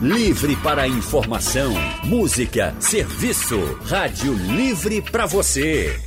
Livre para informação, música, serviço. Rádio Livre para você.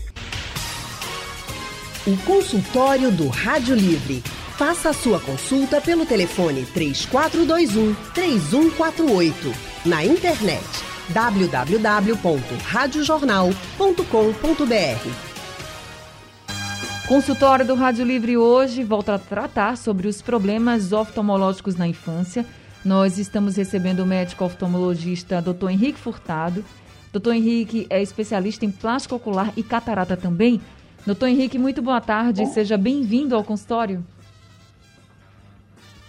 O consultório do Rádio Livre. Faça a sua consulta pelo telefone 3421 3148. Na internet www.radiojornal.com.br. Consultório do Rádio Livre hoje volta a tratar sobre os problemas oftalmológicos na infância nós estamos recebendo o médico oftalmologista Dr. Henrique Furtado. Dr. Henrique é especialista em plástico ocular e catarata também. Doutor Henrique, muito boa tarde. Bom. Seja bem-vindo ao consultório.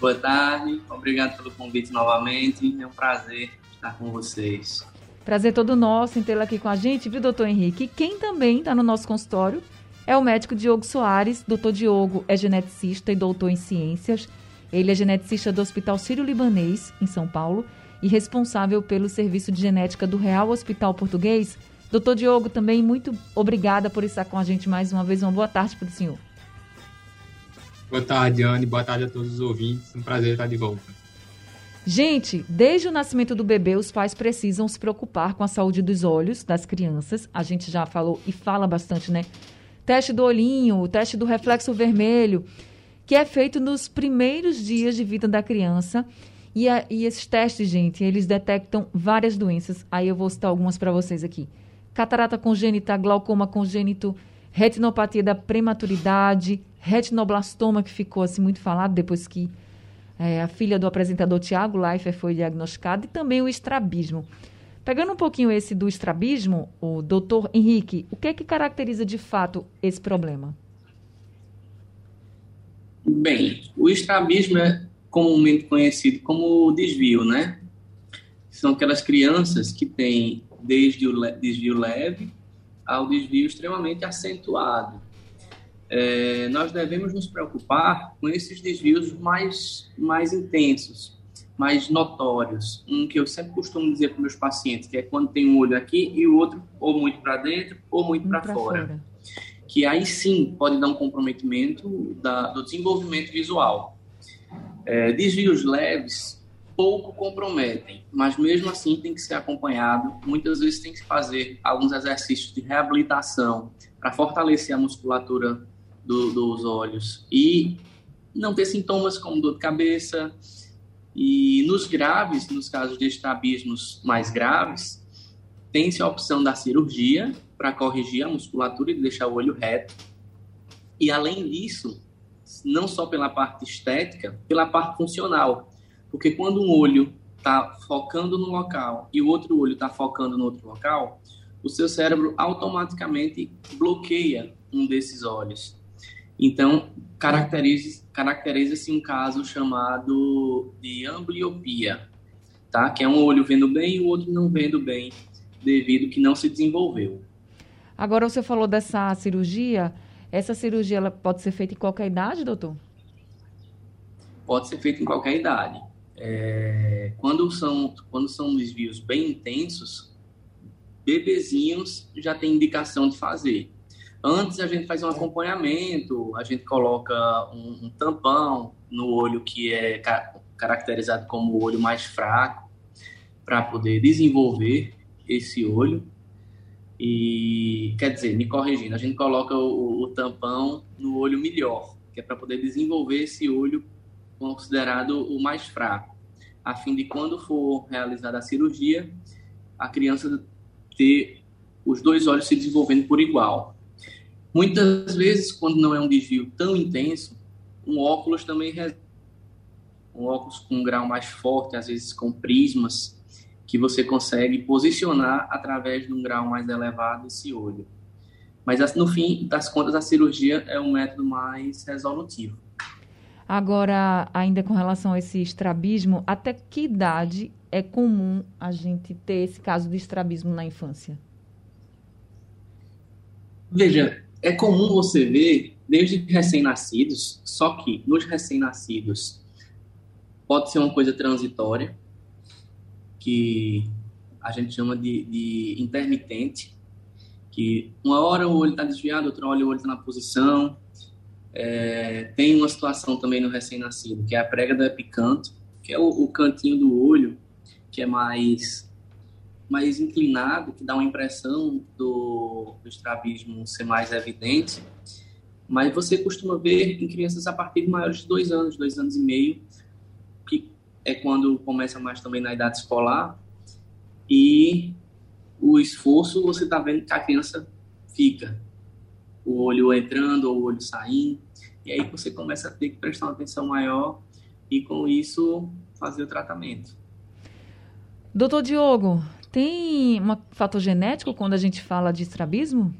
Boa tarde. Obrigado pelo convite novamente. É um prazer estar com vocês. Prazer todo nosso em tê-lo aqui com a gente, viu, doutor Henrique? Quem também está no nosso consultório é o médico Diogo Soares. Doutor Diogo é geneticista e doutor em ciências ele é geneticista do Hospital Sírio-Libanês, em São Paulo, e responsável pelo serviço de genética do Real Hospital Português. Doutor Diogo, também muito obrigada por estar com a gente mais uma vez. Uma boa tarde para o senhor. Boa tarde, Anne. Boa tarde a todos os ouvintes. Um prazer estar de volta. Gente, desde o nascimento do bebê, os pais precisam se preocupar com a saúde dos olhos das crianças. A gente já falou e fala bastante, né? Teste do olhinho, teste do reflexo vermelho que é feito nos primeiros dias de vida da criança. E, a, e esses testes, gente, eles detectam várias doenças. Aí eu vou citar algumas para vocês aqui: catarata congênita, glaucoma congênito, retinopatia da prematuridade, retinoblastoma, que ficou assim muito falado depois que é, a filha do apresentador Tiago Leifert foi diagnosticada, e também o estrabismo. Pegando um pouquinho esse do estrabismo, o doutor Henrique, o que é que caracteriza de fato esse problema? Bem, o estrabismo é comumente conhecido como desvio, né? São aquelas crianças que têm desde o desvio leve ao desvio extremamente acentuado. É, nós devemos nos preocupar com esses desvios mais, mais intensos, mais notórios. Um que eu sempre costumo dizer para meus pacientes, que é quando tem um olho aqui e o outro ou muito para dentro ou muito para fora. fora que aí sim pode dar um comprometimento da, do desenvolvimento visual. É, desvios leves pouco comprometem, mas mesmo assim tem que ser acompanhado. Muitas vezes tem que fazer alguns exercícios de reabilitação para fortalecer a musculatura do, dos olhos e não ter sintomas como dor de cabeça. E nos graves, nos casos de estrabismos mais graves, tem-se a opção da cirurgia para corrigir a musculatura e deixar o olho reto. E além disso, não só pela parte estética, pela parte funcional. Porque quando um olho está focando no local e o outro olho está focando no outro local, o seu cérebro automaticamente bloqueia um desses olhos. Então, caracteriza-se caracteriza um caso chamado de ambliopia, tá? que é um olho vendo bem e o outro não vendo bem, devido que não se desenvolveu. Agora, você falou dessa cirurgia. Essa cirurgia ela pode ser feita em qualquer idade, doutor? Pode ser feita em qualquer idade. É, quando, são, quando são desvios bem intensos, bebezinhos já tem indicação de fazer. Antes a gente faz um acompanhamento, a gente coloca um, um tampão no olho que é ca caracterizado como o olho mais fraco, para poder desenvolver esse olho. E, quer dizer, me corrigindo, a gente coloca o, o tampão no olho melhor, que é para poder desenvolver esse olho considerado o mais fraco, a fim de quando for realizada a cirurgia, a criança ter os dois olhos se desenvolvendo por igual. Muitas vezes, quando não é um desvio tão intenso, um óculos também um óculos com um grau mais forte, às vezes com prismas, que você consegue posicionar através de um grau mais elevado esse olho. Mas no fim das contas, a cirurgia é um método mais resolutivo. Agora, ainda com relação a esse estrabismo, até que idade é comum a gente ter esse caso de estrabismo na infância? Veja, é comum você ver desde recém-nascidos, só que nos recém-nascidos pode ser uma coisa transitória, que a gente chama de, de intermitente, que uma hora o olho está desviado, outra hora o olho está na posição. É, tem uma situação também no recém-nascido, que é a prega do epicanto, que é o, o cantinho do olho, que é mais mais inclinado, que dá uma impressão do, do estrabismo ser mais evidente, mas você costuma ver em crianças a partir de maiores de dois anos, dois anos e meio, é quando começa mais também na idade escolar, e o esforço você está vendo que a criança fica, o olho entrando ou o olho saindo, e aí você começa a ter que prestar uma atenção maior e com isso fazer o tratamento. Doutor Diogo, tem um fator genético quando a gente fala de estrabismo?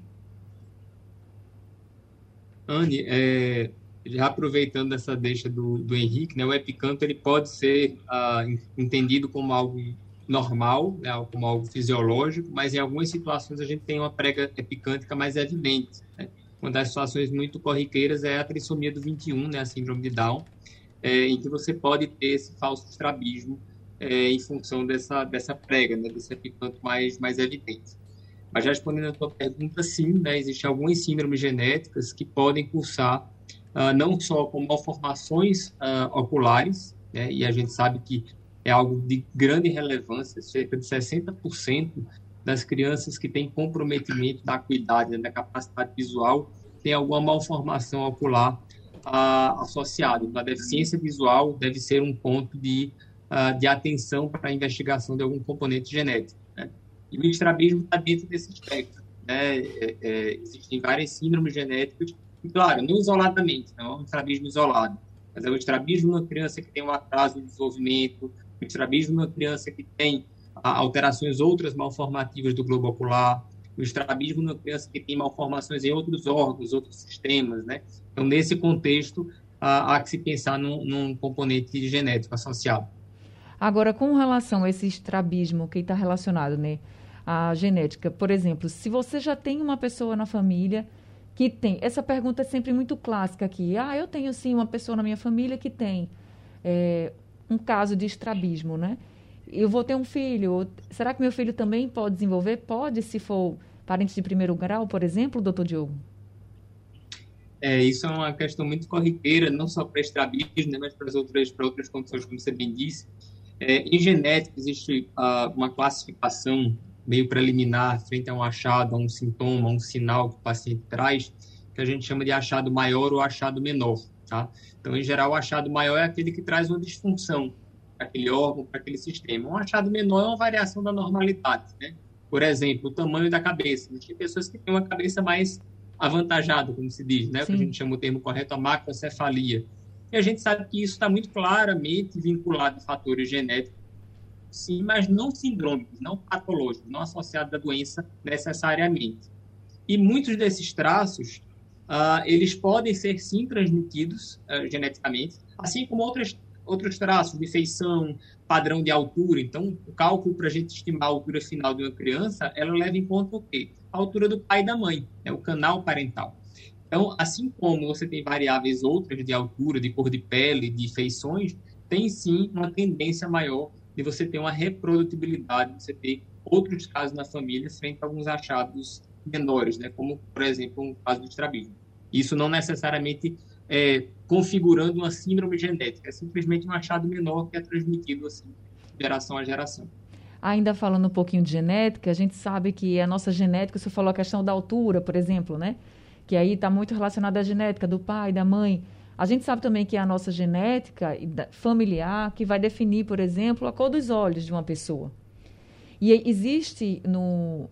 Anne, é, já aproveitando essa deixa do, do Henrique, né, o epicanto ele pode ser ah, entendido como algo normal, né, como algo fisiológico, mas em algumas situações a gente tem uma prega epicântica mais evidente. Né? Uma das situações muito corriqueiras é a trissomia do 21, né, a síndrome de Down, é, em que você pode ter esse falso estrabismo é, em função dessa, dessa prega, né, desse epicanto mais, mais evidente. Mas já respondendo a tua pergunta, sim, né, existem algumas síndromes genéticas que podem cursar uh, não só com malformações uh, oculares, né, e a gente sabe que é algo de grande relevância, cerca de 60% das crianças que têm comprometimento da acuidade, né, da capacidade visual, tem alguma malformação ocular uh, associada. Então, a deficiência visual deve ser um ponto de uh, de atenção para a investigação de algum componente genético. Né? E o estrabismo está dentro desse espectro. Né? É, é, existem várias síndromes genéticas, claro, não isoladamente, não é um estrabismo isolado, mas é o estrabismo numa criança que tem um atraso de desenvolvimento, o estrabismo numa criança que tem alterações outras malformativas do globo ocular, o estrabismo numa criança que tem malformações em outros órgãos, outros sistemas, né? Então, nesse contexto, há, há que se pensar num, num componente genético associado. Agora, com relação a esse estrabismo que está relacionado, né, à genética, por exemplo, se você já tem uma pessoa na família que tem, essa pergunta é sempre muito clássica aqui. Ah, eu tenho sim uma pessoa na minha família que tem é, um caso de estrabismo, né? Eu vou ter um filho. Será que meu filho também pode desenvolver? Pode, se for parente de primeiro grau, por exemplo, doutor Diogo? É, isso é uma questão muito corriqueira, não só para estrabismo, né, mas para outras, para outras condições, como você bem disse. É, em genética, existe uh, uma classificação meio preliminar frente a um achado, a um sintoma, a um sinal que o paciente traz, que a gente chama de achado maior ou achado menor. Tá? Então, em geral, o achado maior é aquele que traz uma disfunção para aquele órgão, para aquele sistema. Um achado menor é uma variação da normalidade. Né? Por exemplo, o tamanho da cabeça. Tem pessoas que têm uma cabeça mais avantajada, como se diz, né? que a gente chama o termo correto, a macrocefalia e a gente sabe que isso está muito claramente vinculado a fatores genéticos, sim, mas não sindrômicos, não patológicos, não associados à doença necessariamente. E muitos desses traços, uh, eles podem ser sim transmitidos uh, geneticamente, assim como outras, outros traços de feição, padrão de altura. Então, o cálculo para a gente estimar a altura final de uma criança, ela leva em conta o quê? A altura do pai e da mãe, né? o canal parental. Então, assim como você tem variáveis outras de altura, de cor de pele, de feições, tem sim uma tendência maior de você ter uma reprodutibilidade, de você ter outros casos na família frente a alguns achados menores, né? como, por exemplo, um caso de estrabismo. Isso não necessariamente é, configurando uma síndrome genética, é simplesmente um achado menor que é transmitido assim, geração a geração. Ainda falando um pouquinho de genética, a gente sabe que a nossa genética, você falou a questão da altura, por exemplo, né? que aí está muito relacionada à genética do pai, da mãe. A gente sabe também que é a nossa genética familiar que vai definir, por exemplo, a cor dos olhos de uma pessoa. E existe no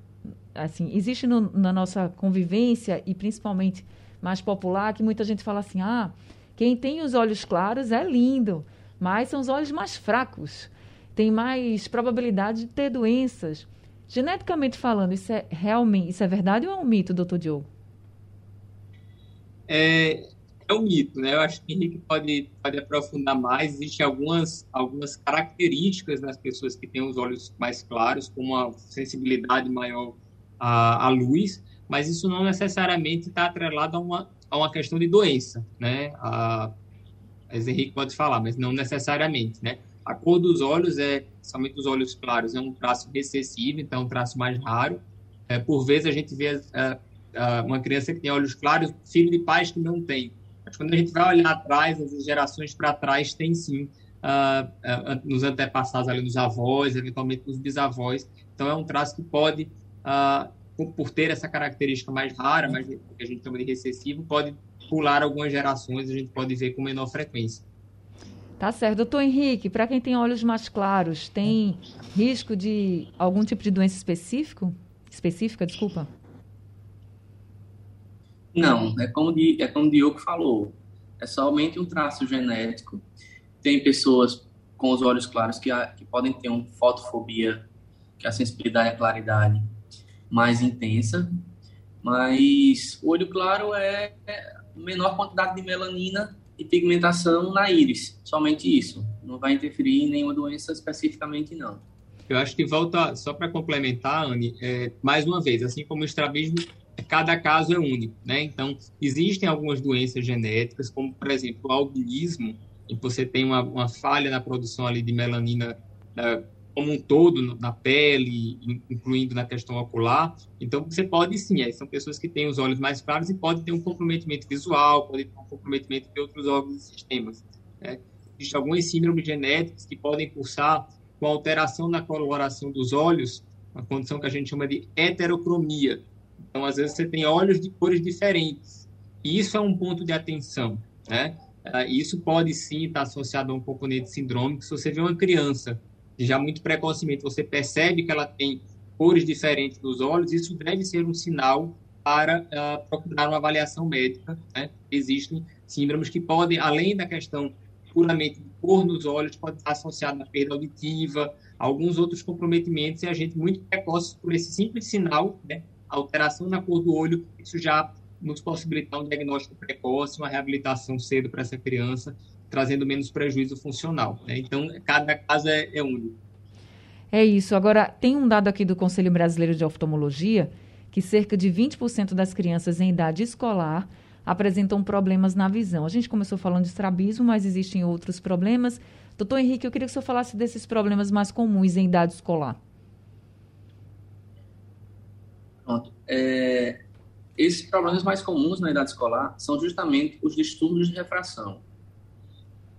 assim, existe no, na nossa convivência e principalmente mais popular que muita gente fala assim: "Ah, quem tem os olhos claros é lindo, mas são os olhos mais fracos. Tem mais probabilidade de ter doenças." Geneticamente falando, isso é realmente, isso é verdade ou é um mito, doutor Diogo? é, é um mito, né? Eu acho que o Henrique pode, pode aprofundar mais. Existem algumas, algumas características nas pessoas que têm os olhos mais claros, como uma sensibilidade maior à, à luz, mas isso não necessariamente está atrelado a uma, a uma questão de doença, né? A, mas Henrique pode falar, mas não necessariamente, né? A cor dos olhos é, somente os olhos claros, é um traço recessivo, então é um traço mais raro. É, por vezes a gente vê é, uma criança que tem olhos claros, filho de pais que não tem. Mas quando a gente vai olhar atrás, as gerações para trás, tem sim uh, uh, nos antepassados, ali, nos avós, eventualmente nos bisavós. Então, é um traço que pode, uh, por ter essa característica mais rara, mais, que a gente chama de recessivo, pode pular algumas gerações, a gente pode ver com menor frequência. Tá certo. Doutor Henrique, para quem tem olhos mais claros, tem risco de algum tipo de doença específico? Específica, desculpa? Não, é como, é como o Diogo falou. É somente um traço genético. Tem pessoas com os olhos claros que, que podem ter uma fotofobia, que é a sensibilidade a claridade mais intensa, mas o olho claro é menor quantidade de melanina e pigmentação na íris, somente isso. Não vai interferir em nenhuma doença especificamente, não. Eu acho que volta, só para complementar, Anne, é, mais uma vez, assim como o estrabismo, cada caso é único, né? Então, existem algumas doenças genéticas, como, por exemplo, o albinismo, em que você tem uma, uma falha na produção ali de melanina uh, como um todo na pele, incluindo na questão ocular. Então, você pode sim, é, são pessoas que têm os olhos mais claros e podem ter um comprometimento visual, podem ter um comprometimento de outros órgãos e sistemas. Né? Existem algumas síndromes genéticas que podem cursar com alteração na coloração dos olhos, uma condição que a gente chama de heterocromia. Então, às vezes, você tem olhos de cores diferentes. E isso é um ponto de atenção, né? Ah, isso pode sim estar associado a um componente sindrômico. Se você vê uma criança já muito precocemente você percebe que ela tem cores diferentes dos olhos, isso deve ser um sinal para uh, procurar uma avaliação médica. Né? Existem síndromes que podem, além da questão puramente de cor nos olhos, pode estar associado à perda auditiva, alguns outros comprometimentos, e a gente muito precoce por esse simples sinal, né? Alteração na cor do olho, isso já nos possibilitar um diagnóstico precoce, uma reabilitação cedo para essa criança trazendo menos prejuízo funcional. Né? Então, cada caso é, é único. É isso. Agora, tem um dado aqui do Conselho Brasileiro de Oftalmologia que cerca de 20% das crianças em idade escolar apresentam problemas na visão. A gente começou falando de estrabismo, mas existem outros problemas. Doutor Henrique, eu queria que o senhor falasse desses problemas mais comuns em idade escolar. É, esses problemas mais comuns na idade escolar são justamente os distúrbios de refração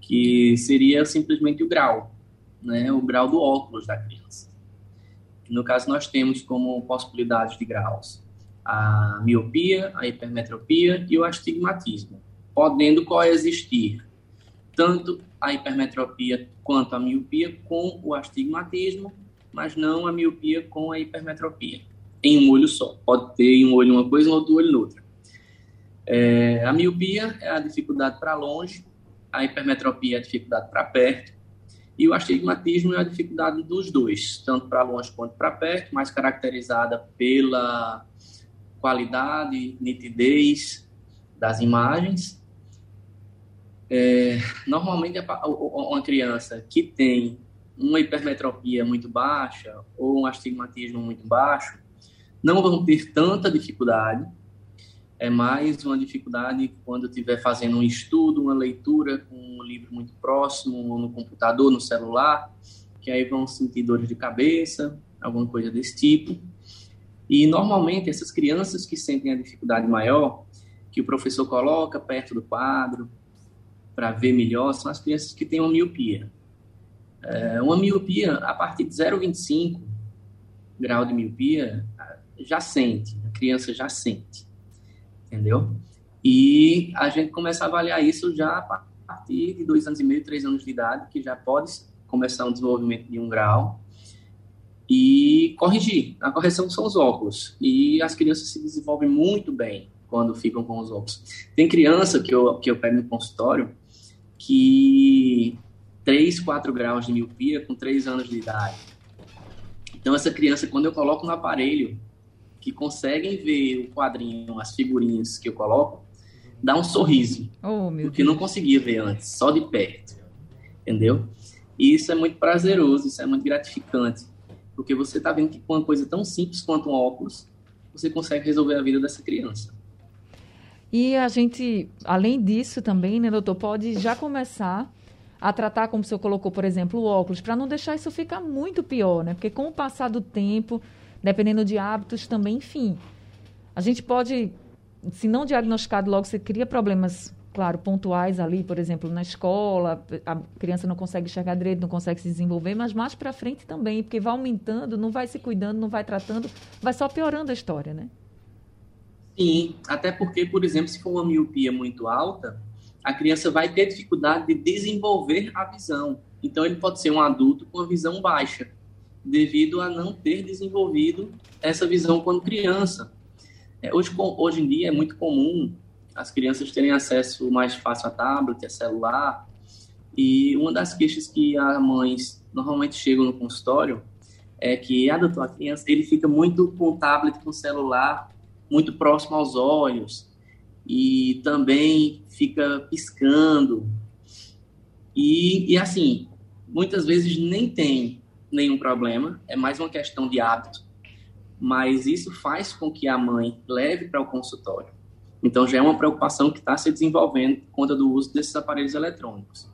que seria simplesmente o grau, né, o grau do óculos da criança. No caso, nós temos como possibilidades de graus a miopia, a hipermetropia e o astigmatismo, podendo coexistir tanto a hipermetropia quanto a miopia com o astigmatismo, mas não a miopia com a hipermetropia, em um olho só. Pode ter em um olho uma coisa e outro olho outra. É, a miopia é a dificuldade para longe, a hipermetropia é a dificuldade para perto, e o astigmatismo é a dificuldade dos dois, tanto para longe quanto para perto, mais caracterizada pela qualidade, nitidez das imagens. É, normalmente, uma criança que tem uma hipermetropia muito baixa ou um astigmatismo muito baixo não vão ter tanta dificuldade é mais uma dificuldade quando estiver fazendo um estudo, uma leitura com um livro muito próximo, no computador, no celular, que aí vão sentir dores de cabeça, alguma coisa desse tipo. E normalmente essas crianças que sentem a dificuldade maior, que o professor coloca perto do quadro para ver melhor, são as crianças que têm uma miopia. É, uma miopia a partir de 0,25 grau de miopia já sente, a criança já sente entendeu? E a gente começa a avaliar isso já a partir de dois anos e meio, três anos de idade, que já pode começar um desenvolvimento de um grau e corrigir. A correção são os óculos e as crianças se desenvolvem muito bem quando ficam com os óculos. Tem criança que eu, que eu pego no consultório que 3, 4 graus de miopia com 3 anos de idade. Então, essa criança, quando eu coloco no aparelho, que conseguem ver o quadrinho, as figurinhas que eu coloco, dá um sorriso. Oh, porque não conseguia ver antes, só de perto. Entendeu? E isso é muito prazeroso, isso é muito gratificante. Porque você está vendo que com uma coisa tão simples quanto um óculos, você consegue resolver a vida dessa criança. E a gente, além disso também, né, doutor, pode já começar a tratar, como o senhor colocou, por exemplo, o óculos, para não deixar isso ficar muito pior, né? Porque com o passar do tempo, dependendo de hábitos também, enfim. A gente pode, se não diagnosticado logo, você cria problemas claro, pontuais ali, por exemplo, na escola, a criança não consegue enxergar direito, não consegue se desenvolver, mas mais para frente também, porque vai aumentando, não vai se cuidando, não vai tratando, vai só piorando a história, né? Sim, até porque, por exemplo, se for uma miopia muito alta, a criança vai ter dificuldade de desenvolver a visão. Então, ele pode ser um adulto com a visão baixa, devido a não ter desenvolvido essa visão quando criança. É, hoje, hoje em dia é muito comum as crianças terem acesso mais fácil a tablet, a celular, e uma das queixas que as mães normalmente chegam no consultório é que, ah, doutor, a criança, ele fica muito com o tablet, com o celular, muito próximo aos olhos, e também fica piscando. E, e assim, muitas vezes nem tem nenhum problema, é mais uma questão de hábito, mas isso faz com que a mãe leve para o consultório. Então já é uma preocupação que está se desenvolvendo por conta do uso desses aparelhos eletrônicos.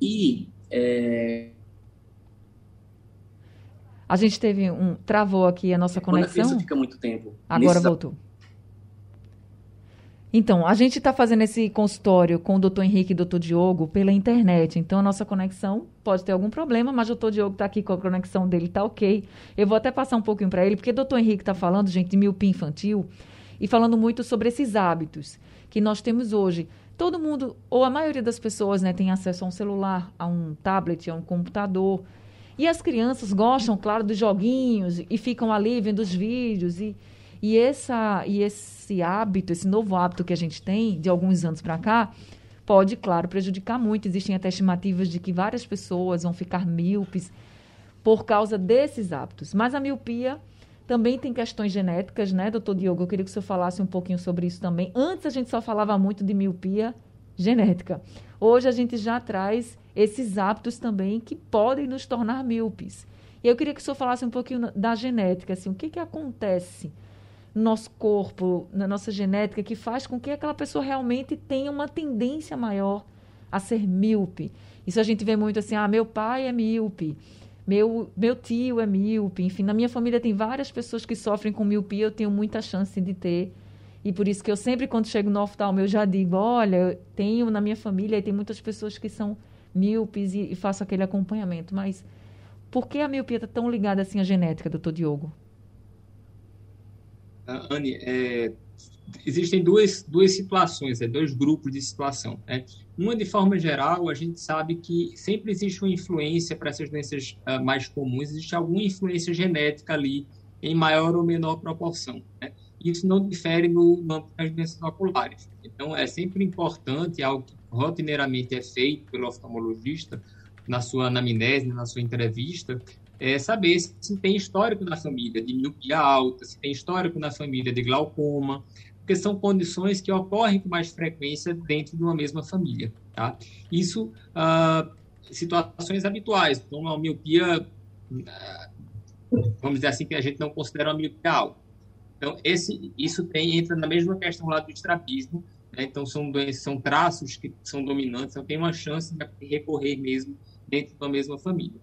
E é... a gente teve um travou aqui a nossa Quando conexão. Quando a fica muito tempo. Agora voltou. Então, a gente está fazendo esse consultório com o doutor Henrique e o doutor Diogo pela internet. Então, a nossa conexão pode ter algum problema, mas o doutor Diogo está aqui com a conexão dele, está ok. Eu vou até passar um pouquinho para ele, porque o doutor Henrique está falando, gente, de miopia infantil e falando muito sobre esses hábitos que nós temos hoje. Todo mundo, ou a maioria das pessoas, né, tem acesso a um celular, a um tablet, a um computador. E as crianças gostam, claro, dos joguinhos e ficam ali vendo os vídeos e e, essa, e esse hábito, esse novo hábito que a gente tem de alguns anos para cá, pode, claro, prejudicar muito. Existem até estimativas de que várias pessoas vão ficar míopes por causa desses hábitos. Mas a miopia também tem questões genéticas, né, doutor Diogo? Eu queria que o senhor falasse um pouquinho sobre isso também. Antes a gente só falava muito de miopia genética. Hoje a gente já traz esses hábitos também que podem nos tornar míopes. E eu queria que o senhor falasse um pouquinho da genética, assim, o que, que acontece no nosso corpo, na nossa genética, que faz com que aquela pessoa realmente tenha uma tendência maior a ser míope. Isso a gente vê muito assim, ah, meu pai é míope, meu, meu tio é míope, enfim, na minha família tem várias pessoas que sofrem com miopia, eu tenho muita chance de ter. E por isso que eu sempre, quando chego no oftalmo, eu já digo, olha, eu tenho na minha família, e tem muitas pessoas que são míopes e, e faço aquele acompanhamento. Mas por que a miopia está tão ligada assim à genética, doutor Diogo? Anne, é, existem duas, duas situações, é, dois grupos de situação. Né? Uma, de forma geral, a gente sabe que sempre existe uma influência para essas doenças uh, mais comuns, existe alguma influência genética ali em maior ou menor proporção. Né? Isso não difere no, âmbito das doenças oculares. Então, é sempre importante, algo que rotineiramente é feito pelo oftalmologista, na sua anamnese, na sua entrevista, é saber se tem histórico na família de miopia alta, se tem histórico na família de glaucoma, porque são condições que ocorrem com mais frequência dentro de uma mesma família. Tá? Isso, ah, situações habituais, então uma miopia, ah, vamos dizer assim, que a gente não considera uma miopia alta. Então, esse, isso tem, entra na mesma questão lá do estrabismo, né? então são doenças, são traços que são dominantes, então tem uma chance de recorrer mesmo dentro da mesma família.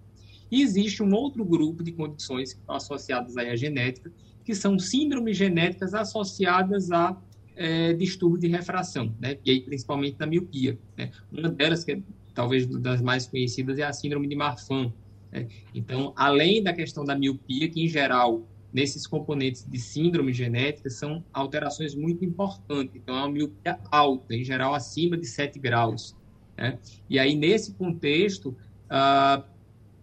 E existe um outro grupo de condições associadas à genética, que são síndromes genéticas associadas a é, distúrbio de refração, né? e aí principalmente na miopia. Né? Uma delas, que é talvez das mais conhecidas, é a síndrome de Marfan. Né? Então, além da questão da miopia, que em geral, nesses componentes de síndrome genética, são alterações muito importantes. Então, é uma miopia alta, em geral acima de 7 graus. Né? E aí, nesse contexto, uh,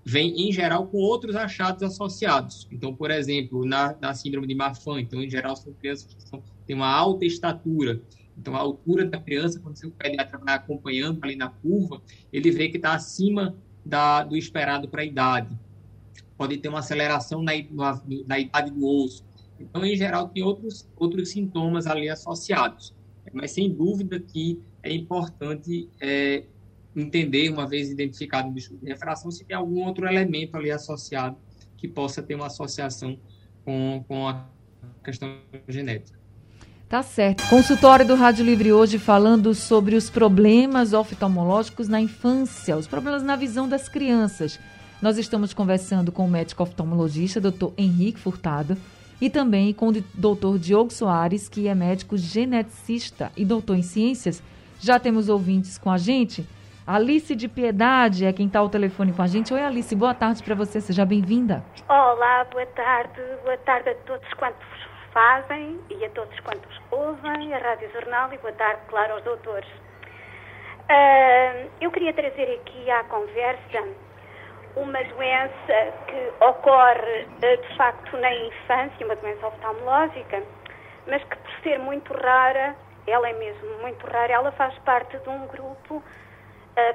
vem, em geral, com outros achados associados. Então, por exemplo, na, na síndrome de Marfan, então, em geral, são crianças que são, têm uma alta estatura. Então, a altura da criança, quando o pediatra vai acompanhando ali na curva, ele vê que está acima da, do esperado para a idade. Pode ter uma aceleração na, na, na idade do osso. Então, em geral, tem outros, outros sintomas ali associados. Mas, sem dúvida que é importante é, entender, uma vez identificado o distúrbio de refração, se tem algum outro elemento ali associado que possa ter uma associação com, com a questão genética. Tá certo. Consultório do Rádio Livre hoje falando sobre os problemas oftalmológicos na infância, os problemas na visão das crianças. Nós estamos conversando com o médico oftalmologista, doutor Henrique Furtado, e também com o doutor Diogo Soares, que é médico geneticista e doutor em ciências Já temos ouvintes com a gente. Alice de Piedade é quem está ao telefone com a gente. Oi, Alice, boa tarde para você, seja bem-vinda. Olá, boa tarde. Boa tarde a todos quantos fazem e a todos quantos ouvem a Rádio Jornal e boa tarde, claro, aos doutores. Uh, eu queria trazer aqui à conversa uma doença que ocorre uh, de facto na infância, uma doença oftalmológica, mas que por ser muito rara, ela é mesmo muito rara, ela faz parte de um grupo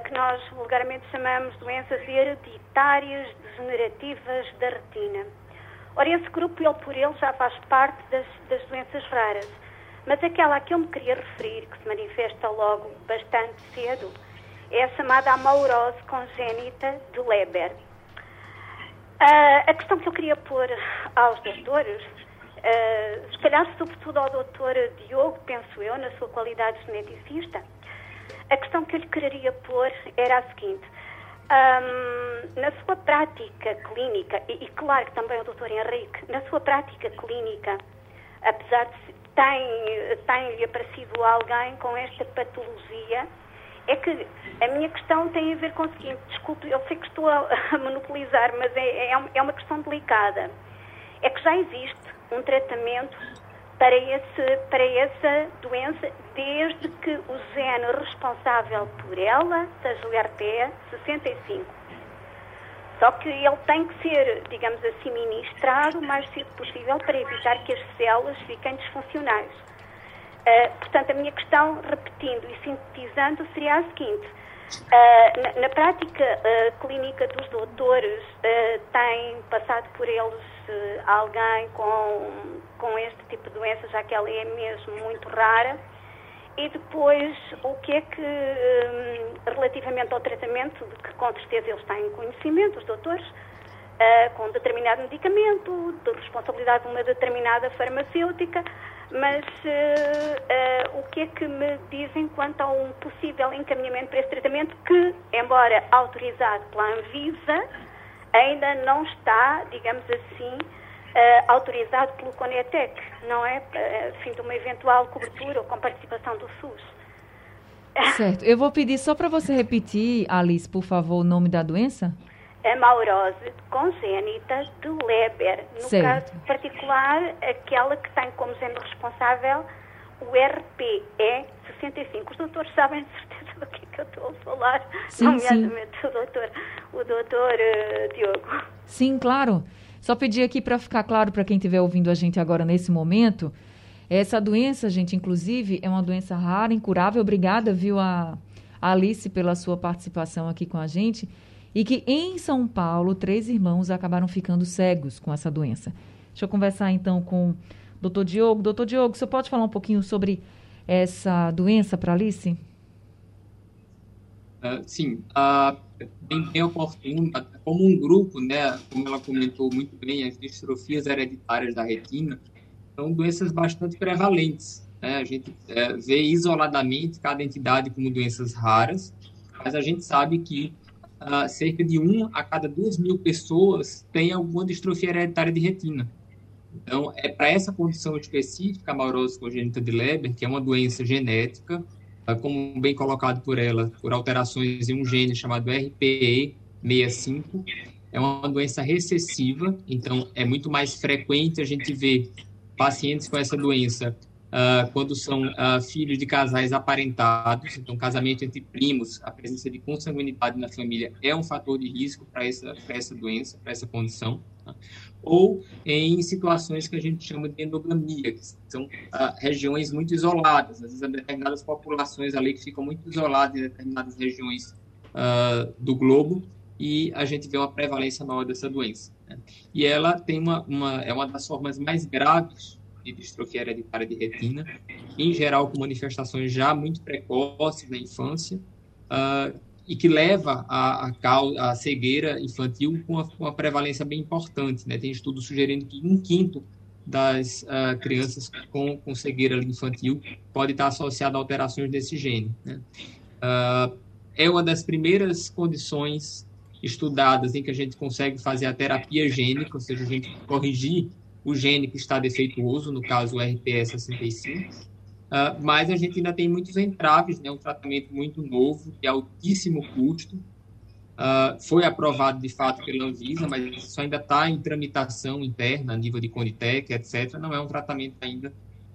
que nós vulgarmente chamamos doenças hereditárias degenerativas da retina. Ora, esse grupo, ele por ele, já faz parte das, das doenças raras. Mas aquela a que eu me queria referir, que se manifesta logo bastante cedo, é a chamada amaurose congénita de Leber. Uh, a questão que eu queria pôr aos doutores, uh, se calhar sobretudo ao doutor Diogo, penso eu, na sua qualidade de geneticista, a questão que eu lhe queria pôr era a seguinte. Um, na sua prática clínica, e, e, claro que também o doutor Henrique, na sua prática clínica, apesar de tem, tem-lhe aparecido alguém com esta patologia, é que a minha questão tem a ver com o seguinte, desculpe, eu sei que estou a, a monopolizar, mas é, é, é uma questão delicada. É que já existe um tratamento para, esse, para essa doença desde que o gene responsável por ela seja o RPE 65. Só que ele tem que ser, digamos assim, ministrado o mais cedo possível para evitar que as células fiquem disfuncionais. Uh, portanto, a minha questão, repetindo e sintetizando, seria a seguinte. Uh, na, na, prática uh, clínica dos doutores, tem passado por eles alguém com, com este tipo de doença, já que ela é mesmo muito rara? E depois, o que é que, hum, relativamente ao tratamento, de que com certeza eles têm conhecimento, os doutores, uh, com determinado medicamento, de responsabilidade de uma determinada farmacêutica, mas uh, uh, o que é que me dizem quanto a um possível encaminhamento para esse tratamento que, embora autorizado pela Anvisa, ainda não está, digamos assim, uh, autorizado pelo Conetec, não é? Uh, fim de uma eventual cobertura ou com participação do SUS. Certo. Eu vou pedir só para você repetir, Alice, por favor, o nome da doença? A maurose congênita de Leber. No certo. caso particular, aquela que tem como gene responsável o RPE 65. Os doutores sabem de certeza que, eu estou a falar, sim, nomeadamente sim. o doutor, o doutor uh, Diogo. Sim, claro. Só pedir aqui para ficar claro para quem estiver ouvindo a gente agora nesse momento, essa doença, gente, inclusive, é uma doença rara, incurável. Obrigada, viu, a, a Alice, pela sua participação aqui com a gente. E que em São Paulo, três irmãos acabaram ficando cegos com essa doença. Deixa eu conversar então com o doutor Diogo. Doutor Diogo, você pode falar um pouquinho sobre essa doença para Alice? Uh, sim. Uh, bem, bem oportuno, como um grupo, né, como ela comentou muito bem, as distrofias hereditárias da retina são doenças bastante prevalentes. Né? A gente é, vê isoladamente cada entidade como doenças raras, mas a gente sabe que uh, cerca de um a cada duas mil pessoas tem alguma distrofia hereditária de retina. Então, é para essa condição específica, a maurose congênita de Leber, que é uma doença genética, como bem colocado por ela, por alterações em um gene chamado RPE65. É uma doença recessiva, então é muito mais frequente a gente ver pacientes com essa doença uh, quando são uh, filhos de casais aparentados, então casamento entre primos, a presença de consanguinidade na família é um fator de risco para essa, essa doença, para essa condição. Tá? ou em situações que a gente chama de endogamia, que são ah, regiões muito isoladas, às vezes determinadas populações ali que ficam muito isoladas em determinadas regiões do globo e a gente vê uma prevalência maior dessa doença. Né? E ela tem uma, uma, é uma das formas mais graves de distrofia hereditária de retina, em geral com manifestações já muito precoces na infância, uh, e que leva a, a, a cegueira infantil com uma, uma, prevalência bem importante. Né? Tem estudos sugerindo que um quinto das uh, crianças com, com cegueira infantil pode estar associado a alterações desse gene. Né? Uh, é uma das primeiras condições estudadas em que a gente consegue fazer a terapia gênica, ou seja, a gente corrigir o gene que está defeituoso, no caso o RPE65. Uh, mas a gente ainda tem muitos entraves, né? um tratamento muito novo, de altíssimo custo. Uh, foi aprovado de fato pela Anvisa, mas isso ainda está em tramitação interna, a nível de Conitec, etc. Não é um tratamento ainda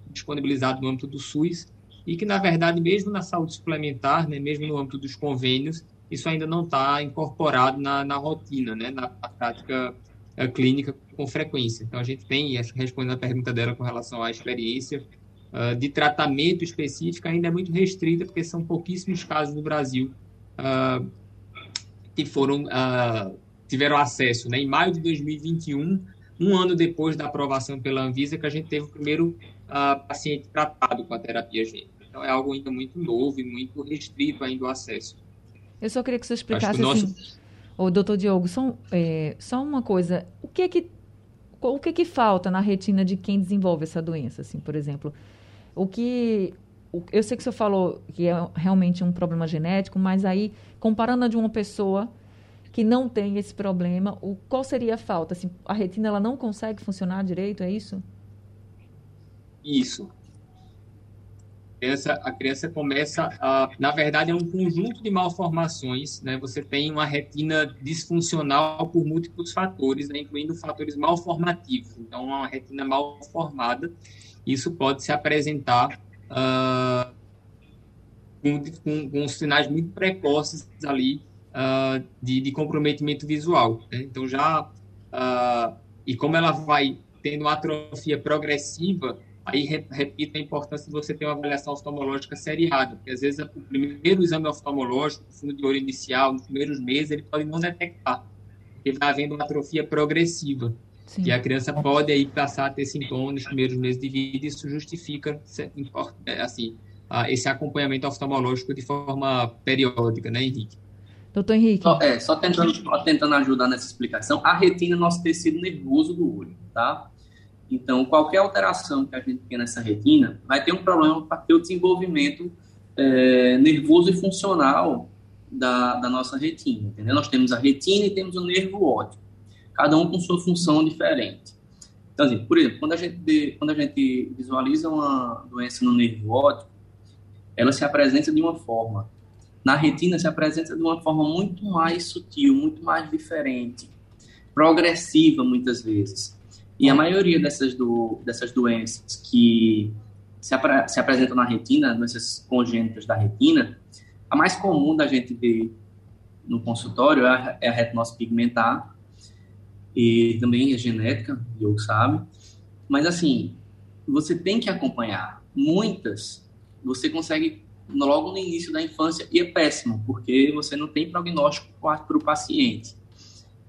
disponibilizado no âmbito do SUS e que, na verdade, mesmo na saúde suplementar, né, mesmo no âmbito dos convênios, isso ainda não está incorporado na, na, rotina, né, na, na prática uh, clínica com frequência. Então, a gente tem, respondendo a pergunta dela com relação à experiência, uh, de tratamento específico ainda é muito restrita, porque são pouquíssimos casos no Brasil uh, que foram uh, tiveram acesso. Né? Em maio de 2021, um ano depois da aprovação pela Anvisa, que a gente teve o primeiro paciente tratado com a terapia gênica. Então, é algo ainda muito novo e muito restrito ainda o acesso. Eu só queria que você explicasse que nosso... assim, o doutor Diogo, só, é, só uma coisa, o que é que o que, que falta na retina de quem desenvolve essa doença, assim, por exemplo? O que. Eu sei que o senhor falou que é realmente um problema genético, mas aí, comparando a de uma pessoa que não tem esse problema, o, qual seria a falta? Assim, a retina ela não consegue funcionar direito, é isso? Isso. Criança, a criança começa a, na verdade, é um conjunto de malformações, né? Você tem uma retina disfuncional por múltiplos fatores, né? incluindo fatores malformativos. Então, uma retina mal formada isso pode se apresentar uh, com, com, com, sinais muito precoces ali uh, de, de, comprometimento visual. Né? Então, já. Uh, e como ela vai tendo uma atrofia progressiva, aí repito a importância de você ter uma avaliação oftalmológica seriada, porque às vezes o primeiro exame oftalmológico, o fundo de olho inicial, nos primeiros meses, ele pode não detectar, porque vai havendo uma atrofia progressiva. Sim. E a criança pode aí passar a ter sintomas nos primeiros meses de vida, e isso justifica é, assim, esse acompanhamento oftalmológico de forma periódica, né, Henrique? Doutor Henrique. Só, é, só tentando, só tentando ajudar nessa explicação, a retina é nosso tecido nervoso do olho, tá? Então, qualquer alteração que a gente tenha nessa retina vai ter um problema para ter o desenvolvimento é, nervoso e funcional da, da nossa retina, entendeu? Nós temos a retina e temos o nervo óptico cada um com sua função diferente. Então, assim, por exemplo, quando a gente, quando a gente visualiza uma doença no nervo óptico, ela se apresenta de uma forma. Na retina, se apresenta de uma forma muito mais sutil, muito mais diferente, progressiva, muitas vezes. E a maioria dessas, do, dessas doenças que se, se apresentam na retina, doenças congênitas da retina, a mais comum da gente ver no consultório é a, é a retinose pigmentar, e também é genética, o Diogo sabe. Mas, assim, você tem que acompanhar. Muitas você consegue logo no início da infância e é péssimo, porque você não tem prognóstico para o paciente.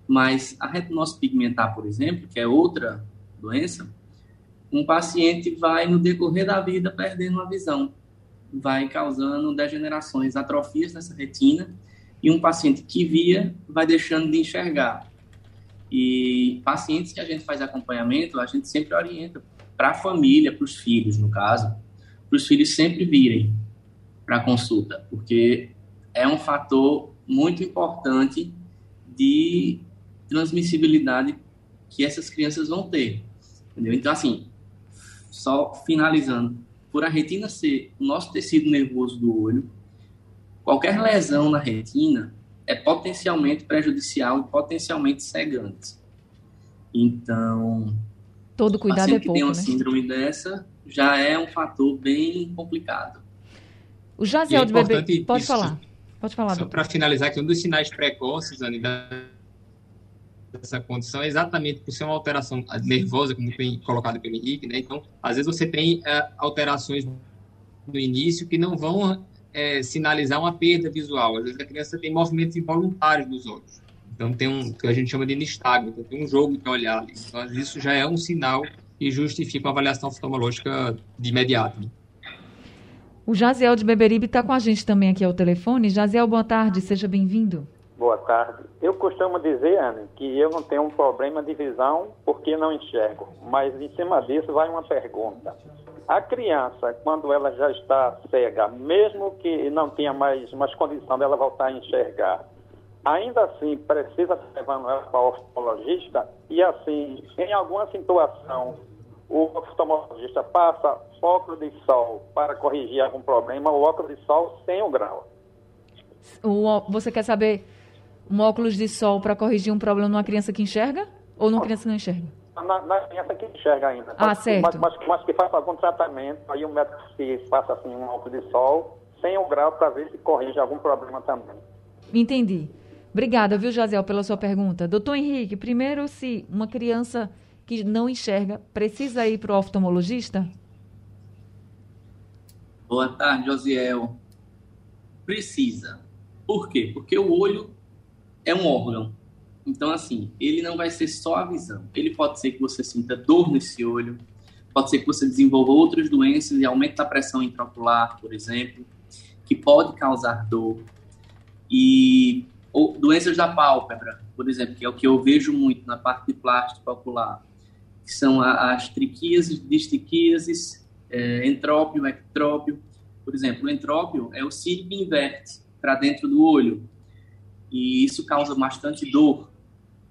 Mas a retinose pigmentar, por exemplo, que é outra doença, um paciente vai, no decorrer da vida, perdendo a visão. Vai causando degenerações, atrofias nessa retina, e um paciente que via vai deixando de enxergar. E pacientes que a gente faz acompanhamento, a gente sempre orienta para a família, para os filhos, no caso, para os filhos sempre virem para a consulta, porque é um fator muito importante de transmissibilidade que essas crianças vão ter. Entendeu? Então, assim, só finalizando, por a retina ser o nosso tecido nervoso do olho, qualquer lesão na retina é potencialmente prejudicial e potencialmente cegante. Então, todo cuidado é que pouco, tem uma né? síndrome dessa já é um fator bem complicado. O Jaziel é de bebê, pode isso, falar. Pode falar. Só para finalizar aqui, um dos sinais precoces, Anny, dessa condição é exatamente por ser uma alteração nervosa, como foi colocado pelo Henrique, né? Então, às vezes você tem uh, alterações no início que não vão é, sinalizar uma perda visual. Às vezes a criança tem movimentos involuntários dos olhos. Então tem um que a gente chama de nistagmo, então tem um jogo de olhar ali. Então isso já é um sinal que justifica uma avaliação oftalmológica de imediato. O Jaziel de Beberibe está com a gente também aqui ao telefone. Jaziel, boa tarde, seja bem-vindo. Boa tarde. Eu costumo dizer, Ana, que eu não tenho um problema de visão porque não enxergo. Mas em cima disso vai uma pergunta. A criança, quando ela já está cega, mesmo que não tenha mais, mais condição dela voltar a enxergar, ainda assim precisa ser ela para o oftalmologista e assim, em alguma situação o oftalmologista passa óculos de sol para corrigir algum problema, o óculos de sol sem o grau. O, você quer saber um óculos de sol para corrigir um problema numa criança que enxerga ou numa criança que não enxerga? Na, na criança que enxerga ainda. Ah, mas, certo. Mas, mas, mas, que faça algum tratamento, aí o médico se passa assim um óculos de sol sem o grau para ver se corrige algum problema também. Entendi. Obrigada, viu, Jaziel, pela sua pergunta. Doutor Henrique, primeiro, se uma criança que não enxerga precisa ir para o oftalmologista? Boa tarde, Josiel. Precisa. Por quê? Porque o olho é um órgão. Então, assim, ele não vai ser só a visão. Ele pode ser que você sinta dor nesse olho, pode ser que você desenvolva outras doenças e aumente a pressão intraocular, por exemplo, que pode causar dor. E ou, doenças da pálpebra, por exemplo, que é o que eu vejo muito na parte de plástico ocular, que são as triquíases, distiquíases, é, entrópio, ectrópio. Por exemplo, o entrópio é o cílio que inverte para dentro do olho. E isso causa bastante dor,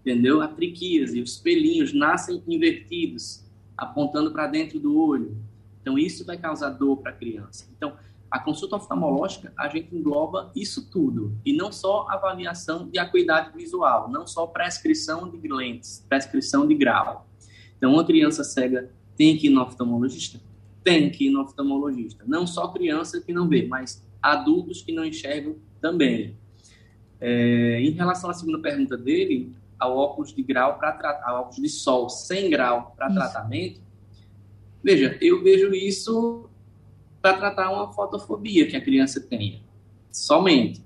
entendeu? A triquíase, os pelinhos nascem invertidos, apontando para dentro do olho. Então, isso vai causar dor para a criança. Então, a consulta oftalmológica, a gente engloba isso tudo. E não só avaliação de acuidade visual, não só prescrição de lentes, prescrição de grau. Então, uma criança cega tem que ir no oftalmologista? Tem que ir no oftalmologista. Não só criança que não vê, mas adultos que não enxergam também. É, em relação à segunda pergunta dele, ao óculos de grau para tratar, óculos de sol sem grau para tratamento, veja, eu vejo isso para tratar uma fotofobia que a criança tenha, somente,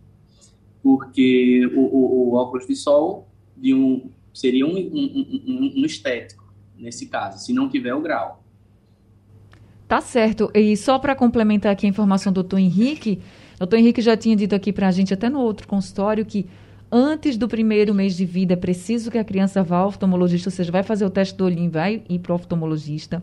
porque o, o, o óculos de sol de um seria um, um, um, um estético nesse caso, se não tiver o grau. Tá certo. E só para complementar aqui a informação do doutor Henrique, doutor Henrique já tinha dito aqui para a gente, até no outro consultório, que antes do primeiro mês de vida é preciso que a criança vá ao oftalmologista, ou seja, vai fazer o teste do olhinho, vai ir para o oftalmologista,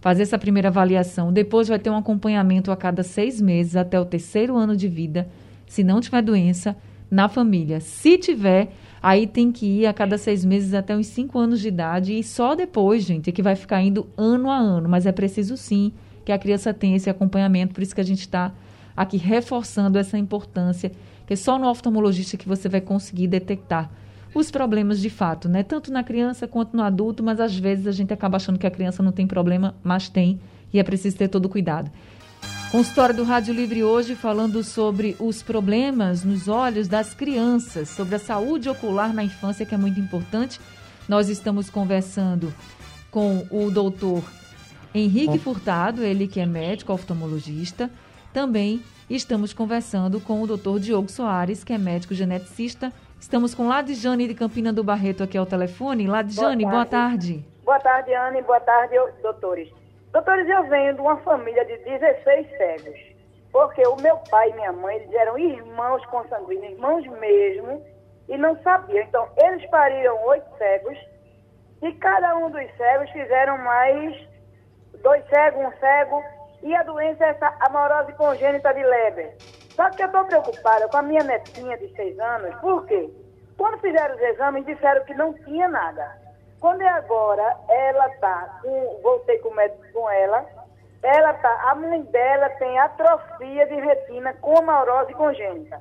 fazer essa primeira avaliação. Depois vai ter um acompanhamento a cada seis meses até o terceiro ano de vida, se não tiver doença, na família. Se tiver, aí tem que ir a cada seis meses até uns cinco anos de idade e só depois, gente, é que vai ficar indo ano a ano. Mas é preciso sim que a criança tenha esse acompanhamento, por isso que a gente está aqui reforçando essa importância, que é só no oftalmologista que você vai conseguir detectar os problemas de fato, né? Tanto na criança quanto no adulto, mas às vezes a gente acaba achando que a criança não tem problema, mas tem, e é preciso ter todo o cuidado. Consultório do Rádio Livre hoje falando sobre os problemas nos olhos das crianças, sobre a saúde ocular na infância, que é muito importante. Nós estamos conversando com o doutor Henrique Furtado, ele que é médico oftalmologista, também estamos conversando com o Dr. Diogo Soares, que é médico geneticista. Estamos com Ladjane de Campina do Barreto aqui ao telefone. Ladjane, boa, boa tarde. Boa tarde, Anne. Boa tarde, doutores. Doutores, eu venho de uma família de 16 cegos. Porque o meu pai e minha mãe eles eram irmãos consanguíneos, irmãos mesmo, e não sabiam. Então, eles pariram oito cegos, e cada um dos cegos fizeram mais dois cegos, um cego, e a doença é essa amorose congênita de Leber. Só que eu estou preocupada com a minha netinha de seis anos, por quê? Quando fizeram os exames, disseram que não tinha nada. Quando é agora, ela tá, com, voltei com o médico com ela, ela tá, a mãe dela tem atrofia de retina com amorose congênita.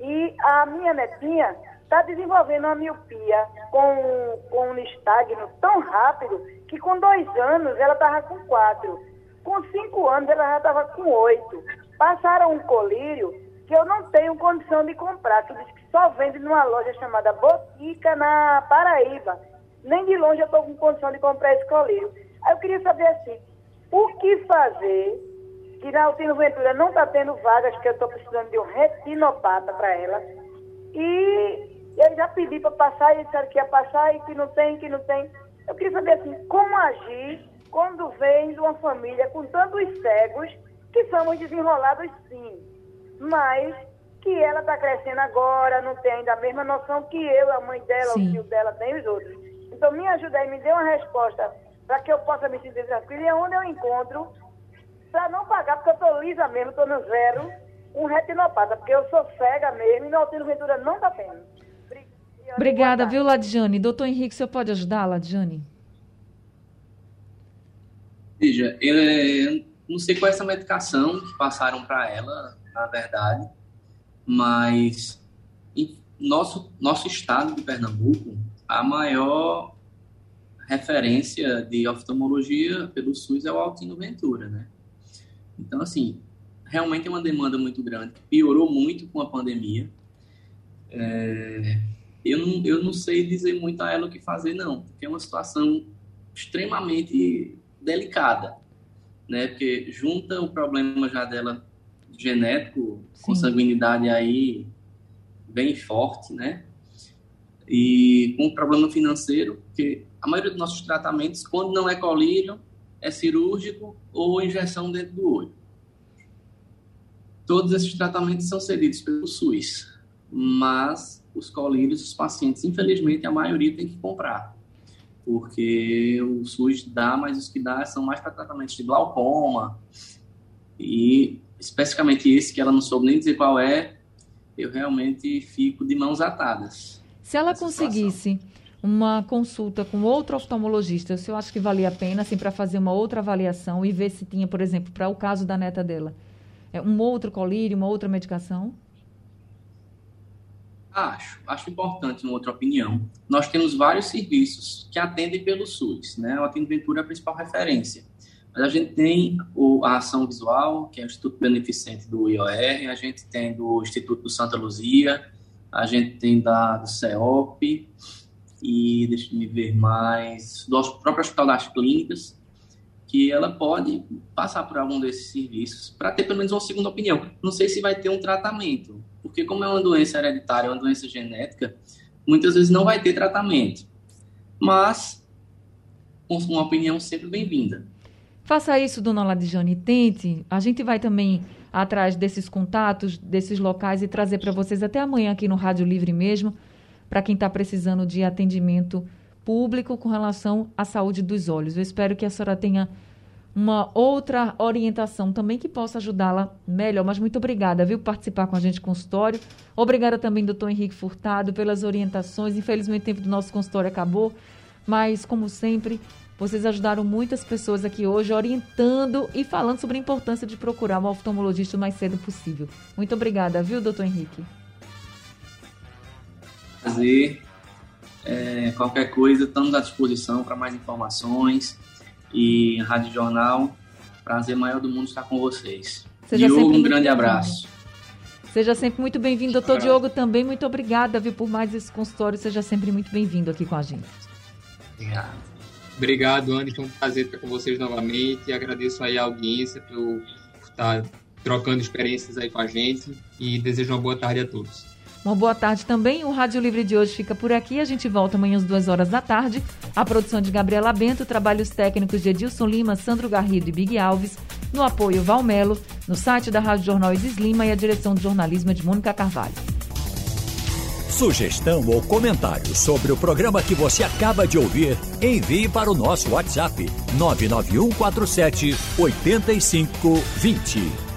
E a minha netinha está desenvolvendo uma miopia com, com um nistagno tão rápido que com dois anos ela estava com quatro. Com cinco anos ela já estava com oito. Passaram um colírio que eu não tenho condição de comprar, que diz que só vende numa loja chamada Botica na Paraíba. Nem de longe eu estou com condição de comprar esse colírio. Aí eu queria saber assim, o que fazer, que na Altino Ventura não está tendo vagas, que eu estou precisando de um retinopata para ela. E eu já pedi para passar, e disseram que ia passar e que não tem, que não tem. Eu queria saber assim, como agir quando vem de uma família com tantos cegos que somos desenrolados sim, mas que ela está crescendo agora, não tem ainda a mesma noção que eu, a mãe dela, sim. o filho dela tem os outros. Então me ajuda aí, me dê uma resposta para que eu possa me sentir tranquila e onde eu encontro, para não pagar, porque eu estou lisa mesmo, estou no zero, um retinopata, porque eu sou cega mesmo e na Altino Ventura não está tendo. Obrigada, viu, Ladjane? Doutor Henrique, você pode ajudar, Ladjane? Veja, eu não sei qual é essa medicação que passaram para ela, na verdade, mas em nosso, nosso estado de Pernambuco, a maior referência de oftalmologia pelo SUS é o Altino Ventura, né? Então, assim, realmente é uma demanda muito grande, piorou muito com a pandemia. É, eu, não, eu não sei dizer muito a ela o que fazer, não, porque é uma situação extremamente delicada, né? Porque junta o problema já dela genético, Sim. com sanguinidade aí bem forte, né? E com o problema financeiro, porque a maioria dos nossos tratamentos, quando não é colírio, é cirúrgico ou injeção dentro do olho. Todos esses tratamentos são cedidos pelo SUS, mas os colírios, os pacientes, infelizmente, a maioria tem que comprar porque o SUS dá, mas os que dá são mais para tratamentos de glaucoma e especificamente esse que ela não soube nem dizer qual é, eu realmente fico de mãos atadas. Se ela conseguisse situação. uma consulta com outro oftalmologista, eu acho que valia a pena assim para fazer uma outra avaliação e ver se tinha, por exemplo, para o caso da neta dela, é, um outro colírio, uma outra medicação? Acho, acho importante uma outra opinião. Nós temos vários serviços que atendem pelo SUS, né? O Atendiventura é a principal referência. Mas a gente tem o, a Ação Visual, que é o Instituto Beneficente do IOR, a gente tem do Instituto Santa Luzia, a gente tem da, do CEOP, e deixa me ver mais, do próprio Hospital das Clínicas, que ela pode passar por algum desses serviços para ter pelo menos uma segunda opinião. Não sei se vai ter um tratamento, porque como é uma doença hereditária, uma doença genética, muitas vezes não vai ter tratamento. Mas, uma opinião sempre bem-vinda. Faça isso, dona Ladijane, tente. A gente vai também atrás desses contatos, desses locais e trazer para vocês até amanhã aqui no Rádio Livre mesmo, para quem está precisando de atendimento público com relação à saúde dos olhos. Eu espero que a senhora tenha uma outra orientação também que possa ajudá-la melhor. Mas muito obrigada, viu, por participar com a gente do consultório. Obrigada também, doutor Henrique Furtado, pelas orientações. Infelizmente, o tempo do nosso consultório acabou, mas, como sempre, vocês ajudaram muitas pessoas aqui hoje, orientando e falando sobre a importância de procurar um oftalmologista o mais cedo possível. Muito obrigada, viu, doutor Henrique? Prazer. É, qualquer coisa, estamos à disposição para mais informações e Rádio Jornal. Prazer maior do mundo estar com vocês. Seja Diogo, um grande abraço. Seja sempre muito bem-vindo, doutor Diogo, também muito obrigada viu, por mais esse consultório. Seja sempre muito bem-vindo aqui com a gente. Obrigado. Obrigado, Anny. Foi um prazer estar com vocês novamente. E agradeço aí a audiência por estar trocando experiências aí com a gente. E desejo uma boa tarde a todos. Uma boa tarde também. O Rádio Livre de hoje fica por aqui. A gente volta amanhã às duas horas da tarde. A produção de Gabriela Bento, trabalhos técnicos de Edilson Lima, Sandro Garrido e Big Alves. No apoio Valmelo, no site da Rádio Jornal Isis Lima e a direção de jornalismo é de Mônica Carvalho. Sugestão ou comentário sobre o programa que você acaba de ouvir, envie para o nosso WhatsApp 99147 8520.